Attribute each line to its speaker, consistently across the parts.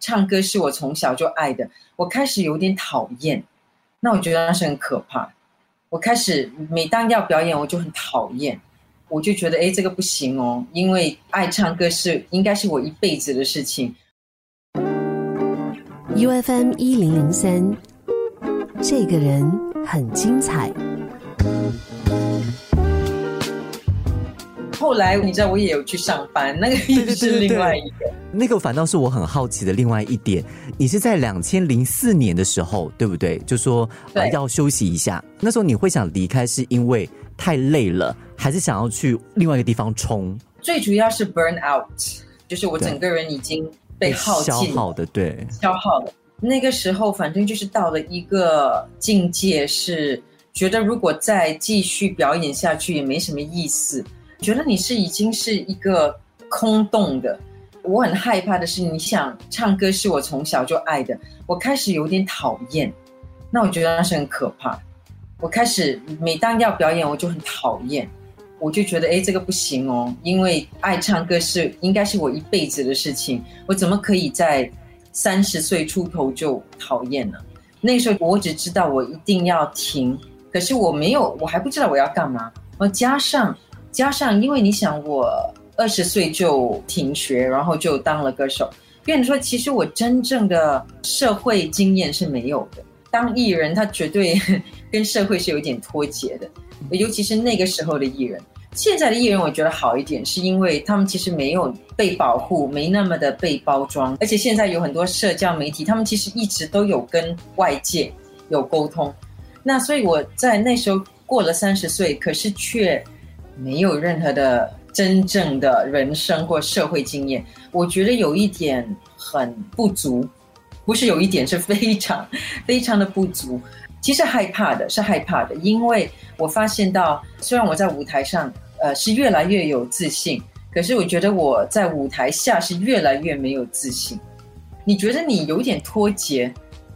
Speaker 1: 唱歌是我从小就爱的，我开始有点讨厌。那我觉得那是很可怕。我开始每当要表演，我就很讨厌，我就觉得哎，这个不行哦，因为爱唱歌是应该是我一辈子的事情。
Speaker 2: U F M 一零零三，这个人很精彩。
Speaker 1: 后来你知道我也有去上班，那个又是另外一个。
Speaker 3: 那个反倒是我很好奇的另外一点。你是在两千零四年的时候，对不对？就说要休息一下。那时候你会想离开，是因为太累了，还是想要去另外一个地方冲？
Speaker 1: 最主要是 burn out，就是我整个人已经被耗尽、
Speaker 3: 消耗的，对，
Speaker 1: 消耗的。那个时候，反正就是到了一个境界，是觉得如果再继续表演下去也没什么意思。觉得你是已经是一个空洞的，我很害怕的是，你想唱歌是我从小就爱的，我开始有点讨厌，那我觉得那是很可怕。我开始每当要表演，我就很讨厌，我就觉得哎，这个不行哦，因为爱唱歌是应该是我一辈子的事情，我怎么可以在三十岁出头就讨厌呢？那时候我只知道我一定要停，可是我没有，我还不知道我要干嘛，我加上。加上，因为你想，我二十岁就停学，然后就当了歌手。跟你说，其实我真正的社会经验是没有的。当艺人，他绝对跟社会是有点脱节的，尤其是那个时候的艺人。现在的艺人，我觉得好一点，是因为他们其实没有被保护，没那么的被包装，而且现在有很多社交媒体，他们其实一直都有跟外界有沟通。那所以我在那时候过了三十岁，可是却。没有任何的真正的人生或社会经验，我觉得有一点很不足，不是有一点，是非常非常的不足。其实害怕的是害怕的，因为我发现到，虽然我在舞台上呃是越来越有自信，可是我觉得我在舞台下是越来越没有自信。你觉得你有点脱节？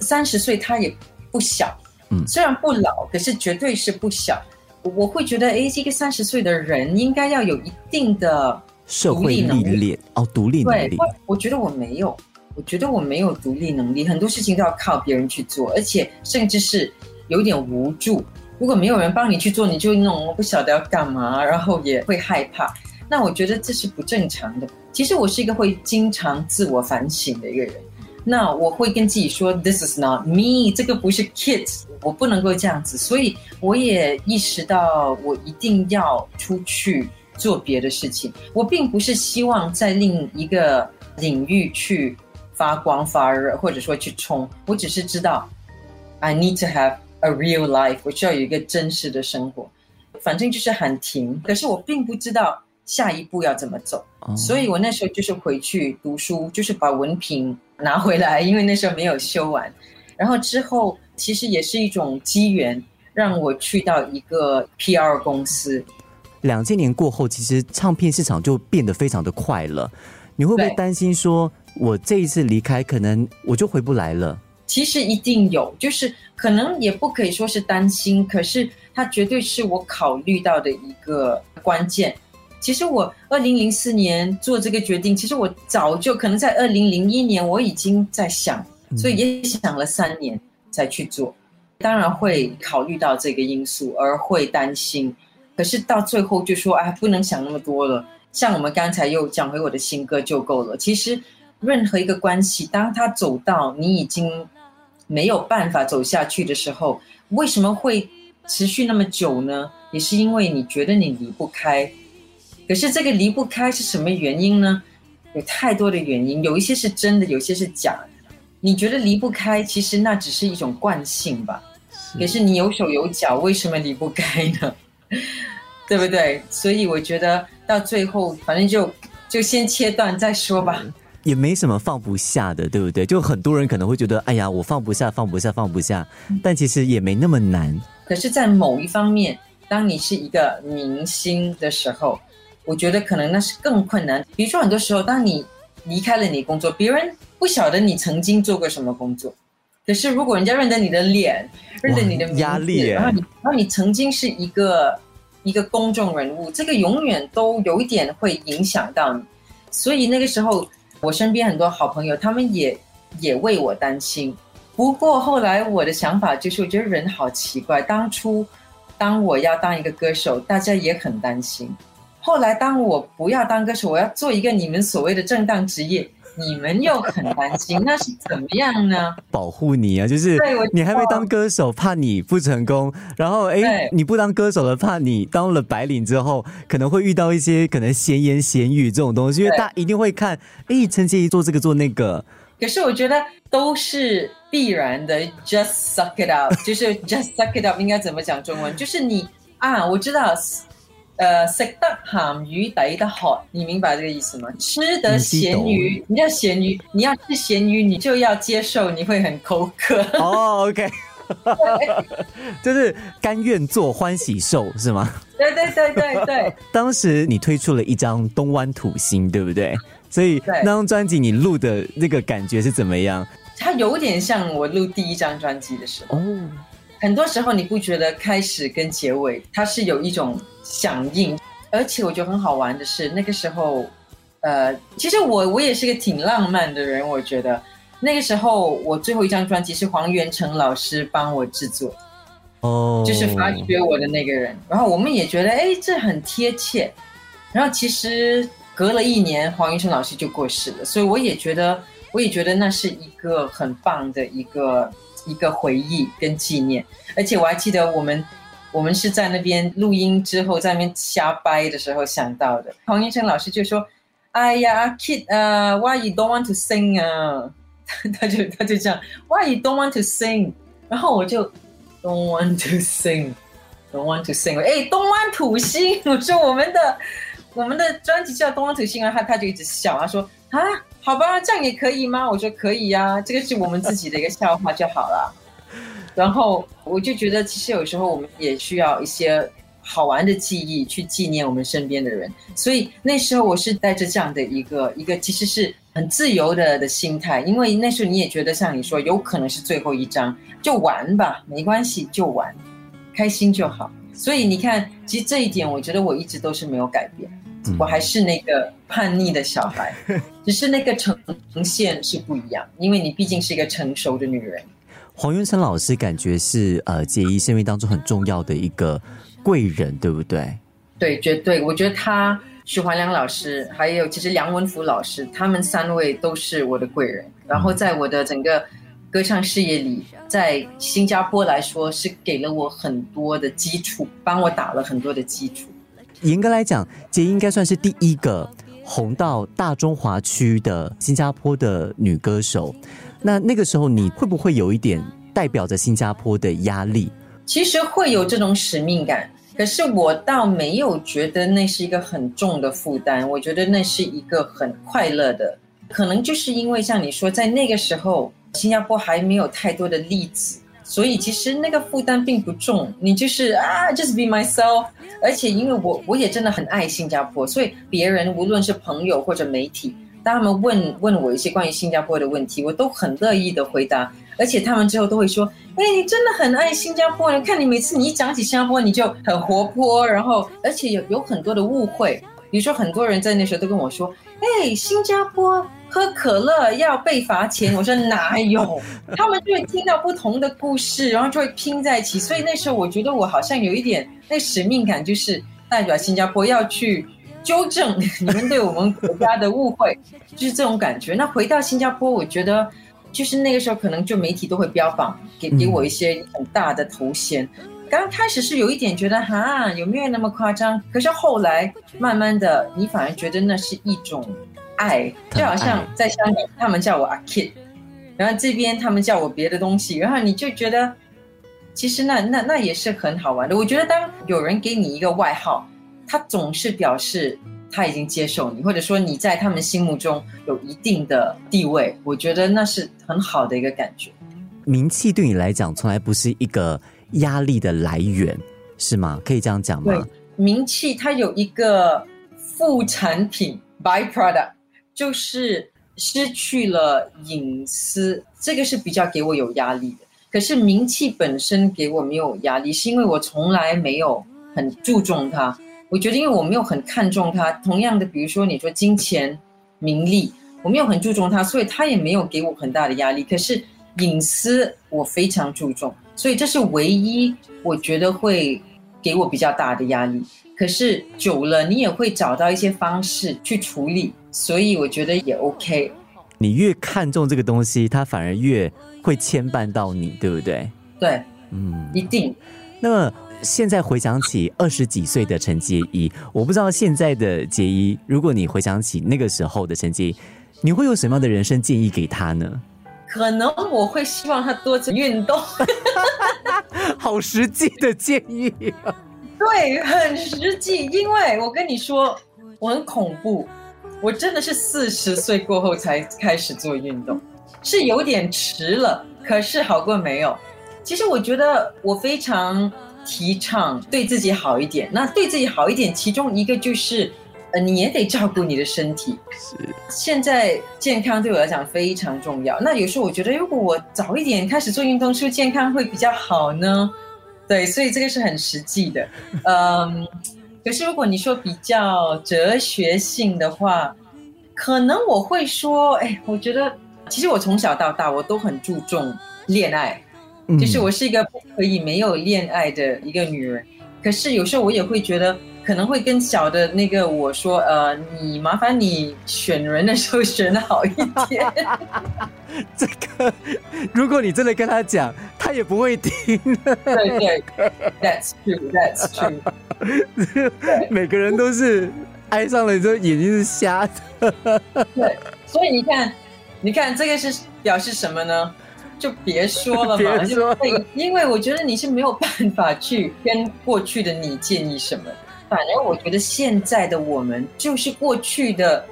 Speaker 1: 三十岁他也不小，嗯，虽然不老，可是绝对是不小。我会觉得，哎，这个三十岁的人应该要有一定的
Speaker 3: 社会历练哦，独立能力。
Speaker 1: 我觉得我没有，我觉得我没有独立能力，很多事情都要靠别人去做，而且甚至是有点无助。如果没有人帮你去做，你就弄，我不晓得要干嘛，然后也会害怕。那我觉得这是不正常的。其实我是一个会经常自我反省的一个人。那我会跟自己说，This is not me，这个不是 kids，我不能够这样子。所以我也意识到，我一定要出去做别的事情。我并不是希望在另一个领域去发光发热，或者说去冲。我只是知道，I need to have a real life，我需要有一个真实的生活。反正就是喊停，可是我并不知道下一步要怎么走。所以我那时候就是回去读书，就是把文凭。拿回来，因为那时候没有修完。然后之后，其实也是一种机缘，让我去到一个 PR 公司。
Speaker 3: 两千年过后，其实唱片市场就变得非常的快了。你会不会担心说，我这一次离开，可能我就回不来了？
Speaker 1: 其实一定有，就是可能也不可以说是担心，可是它绝对是我考虑到的一个关键。其实我二零零四年做这个决定，其实我早就可能在二零零一年我已经在想，所以也想了三年才去做。当然会考虑到这个因素而会担心，可是到最后就说哎，不能想那么多了。像我们刚才又讲回我的新歌就够了。其实任何一个关系，当他走到你已经没有办法走下去的时候，为什么会持续那么久呢？也是因为你觉得你离不开。可是这个离不开是什么原因呢？有太多的原因，有一些是真的，有些是假的。你觉得离不开，其实那只是一种惯性吧。可是你有手有脚，为什么离不开呢？对不对？所以我觉得到最后，反正就就先切断再说吧。
Speaker 3: 也没什么放不下的，对不对？就很多人可能会觉得，哎呀，我放不下，放不下，放不下。但其实也没那么难。
Speaker 1: 可是，在某一方面，当你是一个明星的时候。我觉得可能那是更困难。比如说，很多时候，当你离开了你工作，别人不晓得你曾经做过什么工作。可是，如果人家认得你的脸，认得你的名字，然后你，然后你曾经是一个一个公众人物，这个永远都有一点会影响到你。所以那个时候，我身边很多好朋友，他们也也为我担心。不过后来我的想法就是，我觉得人好奇怪。当初当我要当一个歌手，大家也很担心。后来当我不要当歌手，我要做一个你们所谓的正当职业。你们又很担心，那是怎么样呢？
Speaker 3: 保护你啊，就是你还没当歌手，怕你不成功，然后哎，你不当歌手了，怕你当了白领之后，可能会遇到一些可能闲言闲语这种东西，因为大家一定会看，哎，陈洁仪做这个做那个。
Speaker 1: 可是我觉得都是必然的，just suck it up，就是 just suck it up，应该怎么讲中文？就是你啊，我知道。呃，食得咸鱼抵得渴，你明白这个意思吗？吃得咸鱼，你要咸鱼，你要吃咸鱼，你就要接受你会很口渴。
Speaker 3: 哦，OK，就是甘愿做欢喜兽是吗？
Speaker 1: 对对对对对。
Speaker 3: 当时你推出了一张《东湾土星》，对不对？所以那张专辑你录的那个感觉是怎么样？
Speaker 1: 它有点像我录第一张专辑的时候。哦。很多时候你不觉得开始跟结尾它是有一种响应，而且我觉得很好玩的是那个时候，呃，其实我我也是个挺浪漫的人，我觉得。那个时候我最后一张专辑是黄元成老师帮我制作，哦，就是发掘我的那个人，然后我们也觉得哎这很贴切，然后其实隔了一年黄元成老师就过世了，所以我也觉得我也觉得那是一个很棒的一个。一个回忆跟纪念，而且我还记得我们，我们是在那边录音之后在那边瞎掰的时候想到的。黄医生老师就说：“哎呀，Kid，呃，Why you don't want to sing 啊？” 他就他就这样，Why you don't want to sing？然后我就 Don't want to sing，Don't want to sing。哎，东湾土星，我说我们的我们的专辑叫东湾土星啊，他他就一直笑，啊说啊。好吧，这样也可以吗？我说可以呀，这个是我们自己的一个笑话就好了。然后我就觉得，其实有时候我们也需要一些好玩的记忆去纪念我们身边的人。所以那时候我是带着这样的一个一个，其实是很自由的的心态，因为那时候你也觉得像你说，有可能是最后一张，就玩吧，没关系，就玩，开心就好。所以你看，其实这一点，我觉得我一直都是没有改变。我还是那个叛逆的小孩，只是那个呈现是不一样，因为你毕竟是一个成熟的女人。
Speaker 3: 黄云成老师感觉是呃杰一生命当中很重要的一个贵人，对不对？
Speaker 1: 对，绝对。我觉得他许怀良老师，还有其实梁文福老师，他们三位都是我的贵人。然后在我的整个歌唱事业里，在新加坡来说，是给了我很多的基础，帮我打了很多的基础。
Speaker 3: 严格来讲，杰应该算是第一个红到大中华区的新加坡的女歌手。那那个时候，你会不会有一点代表着新加坡的压力？
Speaker 1: 其实会有这种使命感，可是我倒没有觉得那是一个很重的负担。我觉得那是一个很快乐的，可能就是因为像你说，在那个时候，新加坡还没有太多的例子。所以其实那个负担并不重，你就是啊，just be myself。而且因为我我也真的很爱新加坡，所以别人无论是朋友或者媒体，当他们问问我一些关于新加坡的问题，我都很乐意的回答。而且他们之后都会说：“哎，你真的很爱新加坡，看你每次你一讲起新加坡，你就很活泼。”然后而且有有很多的误会，比如说很多人在那时候都跟我说：“哎，新加坡。”喝可乐要被罚钱，我说哪有？他们就会听到不同的故事，然后就会拼在一起。所以那时候我觉得我好像有一点那使命感，就是代表新加坡要去纠正你们对我们国家的误会，就是这种感觉。那回到新加坡，我觉得就是那个时候可能就媒体都会标榜，给给我一些很大的头衔。刚开始是有一点觉得哈有没有那么夸张？可是后来慢慢的，你反而觉得那是一种。爱就好像在香港，他们叫我阿 Kid，然后这边他们叫我别的东西，然后你就觉得，其实那那那也是很好玩的。我觉得当有人给你一个外号，他总是表示他已经接受你，或者说你在他们心目中有一定的地位。我觉得那是很好的一个感觉。
Speaker 3: 名气对你来讲从来不是一个压力的来源，是吗？可以这样讲吗？
Speaker 1: 名气它有一个副产品 （byproduct）。就是失去了隐私，这个是比较给我有压力的。可是名气本身给我没有压力，是因为我从来没有很注重它。我觉得，因为我没有很看重它。同样的，比如说你说金钱、名利，我没有很注重它，所以它也没有给我很大的压力。可是隐私我非常注重，所以这是唯一我觉得会给我比较大的压力。可是久了，你也会找到一些方式去处理，所以我觉得也 OK。
Speaker 3: 你越看重这个东西，它反而越会牵绊到你，对不对？
Speaker 1: 对，嗯，一定。
Speaker 3: 那么现在回想起二十几岁的陈洁仪，我不知道现在的洁仪，如果你回想起那个时候的陈洁仪，你会有什么样的人生建议给他呢？
Speaker 1: 可能我会希望他多做运动，
Speaker 3: 好实际的建议。
Speaker 1: 对，很实际，因为我跟你说，我很恐怖，我真的是四十岁过后才开始做运动，是有点迟了，可是好过没有。其实我觉得我非常提倡对自己好一点，那对自己好一点，其中一个就是，呃，你也得照顾你的身体。是，现在健康对我来讲非常重要。那有时候我觉得，如果我早一点开始做运动，是不是健康会比较好呢？对，所以这个是很实际的，嗯，可是如果你说比较哲学性的话，可能我会说，哎，我觉得其实我从小到大我都很注重恋爱，就是我是一个不可以没有恋爱的一个女人，可是有时候我也会觉得。可能会跟小的那个我说，呃，你麻烦你选人的时候选的好一点。
Speaker 3: 这个，如果你真的跟他讲，他也不会听。
Speaker 1: 对对，That's true，That's true。
Speaker 3: 每个人都是爱上了之后眼睛是瞎
Speaker 1: 的。对，所以你看，你看这个是表示什么呢？就别说了嘛，就因为我觉得你是没有办法去跟过去的你建议什么。反而我觉得现在的我们就是过去的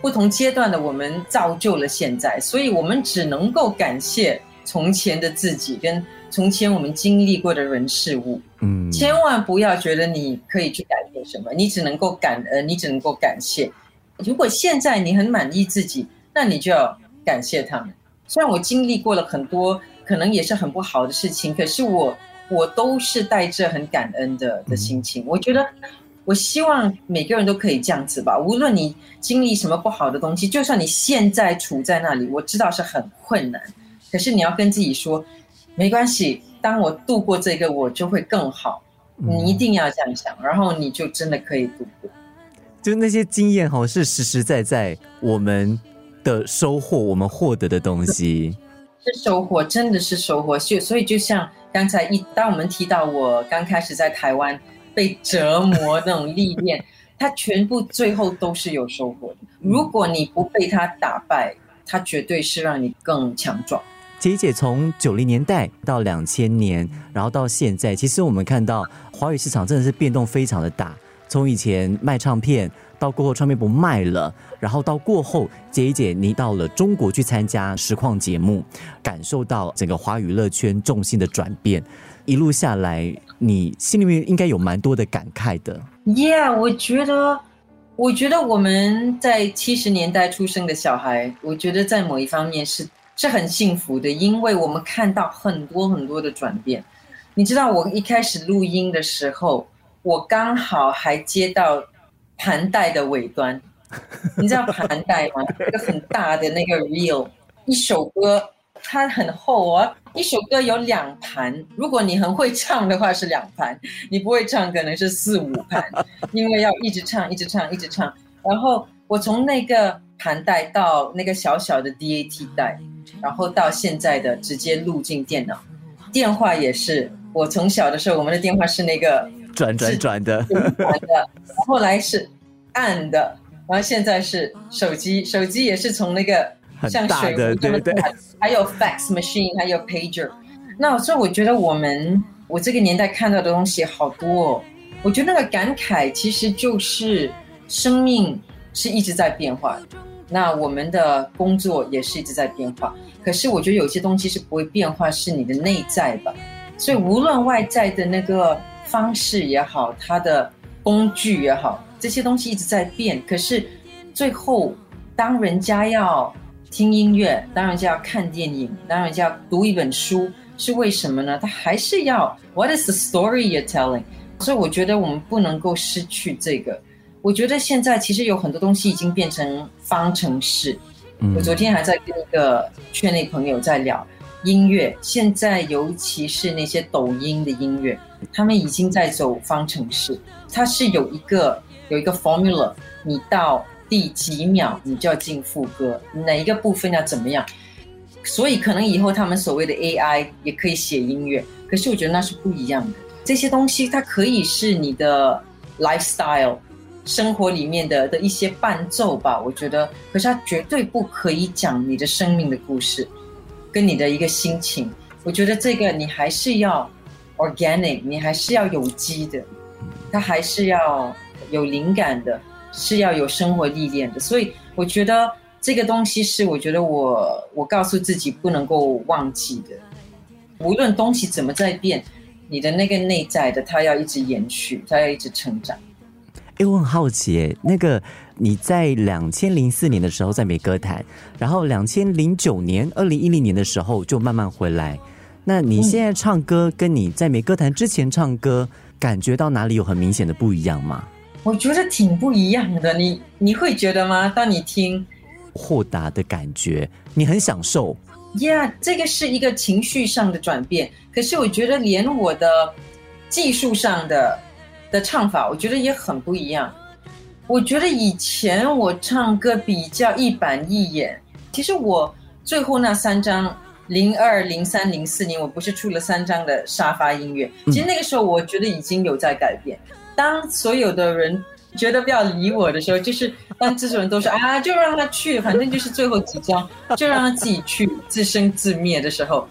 Speaker 1: 不同阶段的我们造就了现在，所以我们只能够感谢从前的自己跟从前我们经历过的人事物。嗯，千万不要觉得你可以去改变什么，你只能够感恩，你只能够感谢。如果现在你很满意自己，那你就要感谢他们。虽然我经历过了很多可能也是很不好的事情，可是我。我都是带着很感恩的的心情，我觉得，我希望每个人都可以这样子吧。无论你经历什么不好的东西，就算你现在处在那里，我知道是很困难，可是你要跟自己说，没关系。当我度过这个，我就会更好。你一定要这样想，然后你就真的可以度过。
Speaker 3: 就那些经验哈，是实实在在我们的收获，我们获得的东西
Speaker 1: 是收获，真的是收获。所以，所以就像。刚才一，当我们提到我刚开始在台湾被折磨那种历练，它全部最后都是有收获的。如果你不被它打败，它绝对是让你更强壮。
Speaker 3: 姐姐从九零年代到两千年，然后到现在，其实我们看到华语市场真的是变动非常的大。从以前卖唱片，到过后唱片不卖了，然后到过后，姐姐你到了中国去参加实况节目，感受到整个华娱乐圈重心的转变，一路下来，你心里面应该有蛮多的感慨的。
Speaker 1: Yeah，我觉得，我觉得我们在七十年代出生的小孩，我觉得在某一方面是是很幸福的，因为我们看到很多很多的转变。你知道，我一开始录音的时候。我刚好还接到盘带的尾端，你知道盘带吗？一个很大的那个 reel，一首歌它很厚哦，一首歌有两盘。如果你很会唱的话是两盘，你不会唱可能是四五盘，因为要一直唱，一直唱，一直唱。然后我从那个盘带到那个小小的 DAT 带，然后到现在的直接录进电脑，电话也是。我从小的时候，我们的电话是那个。
Speaker 3: 转转转的，
Speaker 1: 转的，后来是暗的，然后现在是手机，手机也是从那个像水
Speaker 3: 壶这么大，
Speaker 1: 还有 fax machine，还有 pager。那所以我觉得我们我这个年代看到的东西好多，哦，我觉得那个感慨其实就是生命是一直在变化，那我们的工作也是一直在变化。可是我觉得有些东西是不会变化，是你的内在吧。所以无论外在的那个。方式也好，它的工具也好，这些东西一直在变。可是最后，当人家要听音乐，当人家要看电影，当人家要读一本书，是为什么呢？他还是要 What is the story you're telling？所以我觉得我们不能够失去这个。我觉得现在其实有很多东西已经变成方程式，我昨天还在跟一个圈内朋友在聊音乐，现在尤其是那些抖音的音乐，他们已经在走方程式，它是有一个有一个 formula，你到第几秒你就要进副歌，哪一个部分要怎么样，所以可能以后他们所谓的 AI 也可以写音乐，可是我觉得那是不一样的，这些东西它可以是你的 lifestyle。生活里面的的一些伴奏吧，我觉得，可是它绝对不可以讲你的生命的故事，跟你的一个心情。我觉得这个你还是要 organic，你还是要有机的，它还是要有灵感的，是要有生活历练的。所以我觉得这个东西是我觉得我我告诉自己不能够忘记的。无论东西怎么在变，你的那个内在的，它要一直延续，它要一直成长。
Speaker 3: 哎，我很好奇，那个你在两千零四年的时候在美歌坛，然后两千零九年、二零一零年的时候就慢慢回来。那你现在唱歌跟你在美歌坛之前唱歌，感觉到哪里有很明显的不一样吗？
Speaker 1: 我觉得挺不一样的。你你会觉得吗？当你听
Speaker 3: 豁达的感觉，你很享受。
Speaker 1: Yeah，这个是一个情绪上的转变。可是我觉得连我的技术上的。的唱法，我觉得也很不一样。我觉得以前我唱歌比较一板一眼。其实我最后那三张，零二、零三、零四年，我不是出了三张的沙发音乐。其实那个时候，我觉得已经有在改变。当所有的人觉得不要理我的时候，就是当这种人都说啊，就让他去，反正就是最后几张，就让他自己去自生自灭的时候，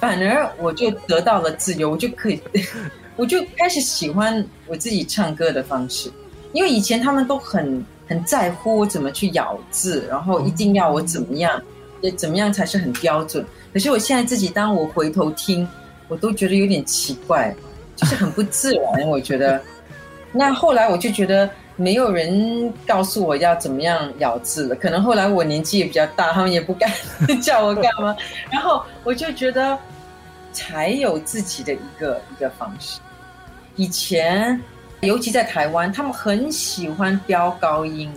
Speaker 1: 反而我就得到了自由，我就可以。我就开始喜欢我自己唱歌的方式，因为以前他们都很很在乎我怎么去咬字，然后一定要我怎么样，也怎么样才是很标准。可是我现在自己，当我回头听，我都觉得有点奇怪，就是很不自然。我觉得，那后来我就觉得没有人告诉我要怎么样咬字了。可能后来我年纪也比较大，他们也不敢 叫我干嘛。然后我就觉得，才有自己的一个一个方式。以前，尤其在台湾，他们很喜欢飙高音，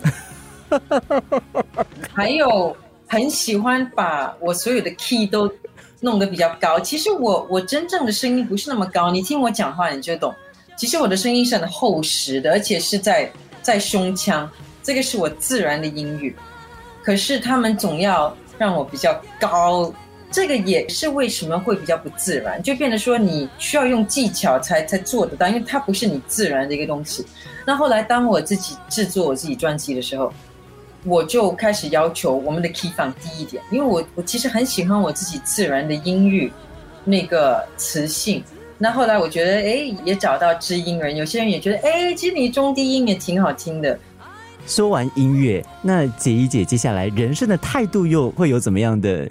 Speaker 1: 还有很喜欢把我所有的 key 都弄得比较高。其实我我真正的声音不是那么高，你听我讲话你就懂。其实我的声音是很厚实的，而且是在在胸腔，这个是我自然的音域。可是他们总要让我比较高。这个也是为什么会比较不自然，就变得说你需要用技巧才才做得到，因为它不是你自然的一个东西。那后来当我自己制作我自己专辑的时候，我就开始要求我们的 key 放低一点，因为我我其实很喜欢我自己自然的音域，那个磁性。那后来我觉得，哎，也找到知音人，有些人也觉得，哎，其实你中低音也挺好听的。
Speaker 3: 说完音乐，那姐一姐接下来人生的态度又会有怎么样的？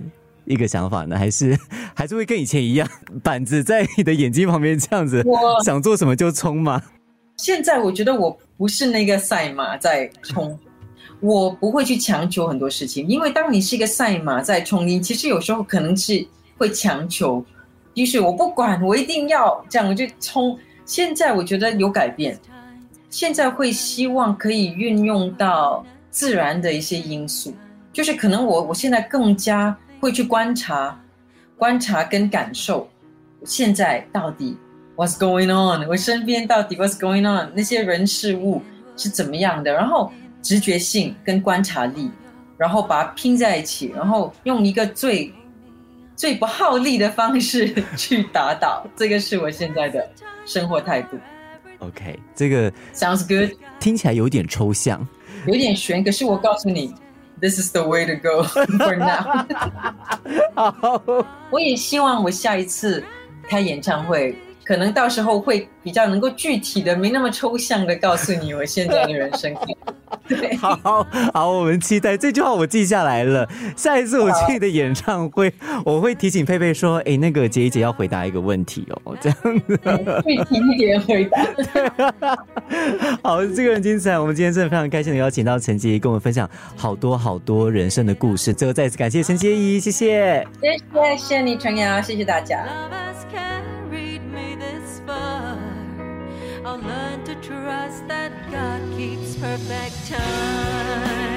Speaker 3: 一个想法呢，还是 还是会跟以前一样，板子在你的眼睛旁边这样子，想做什么就冲吗？
Speaker 1: 现在我觉得我不是那个赛马在冲，我不会去强求很多事情，因为当你是一个赛马在冲，你其实有时候可能是会强求，于是我不管，我一定要这样我就冲。现在我觉得有改变，现在会希望可以运用到自然的一些因素，就是可能我我现在更加。会去观察、观察跟感受，现在到底 What's going on？我身边到底 What's going on？那些人事物是怎么样的？然后直觉性跟观察力，然后把它拼在一起，然后用一个最最不耗力的方式 去打倒。这个是我现在的生活态度。
Speaker 3: OK，这个
Speaker 1: Sounds good，
Speaker 3: 听起来有点抽象，
Speaker 1: 有点悬。可是我告诉你。This is the way to go for now。我也希望我下一次开演唱会。 可能到时候会比较能够具体的，没那么抽象的告诉你我现在的人生。对，
Speaker 3: 好好，我们期待这句话，我记下来了。下一次我去你的演唱会，我会提醒佩佩说：“哎，那个杰一姐要回答一个问题哦，这样子。”
Speaker 1: 具体一点回答。
Speaker 3: 好，这个很精彩。我们今天真的非常开心的邀请到陈洁仪，跟我们分享好多好多人生的故事。最后再次感谢陈洁仪，谢谢。
Speaker 1: 谢谢，谢谢你陈瑶，谢谢大家。That God keeps perfect time.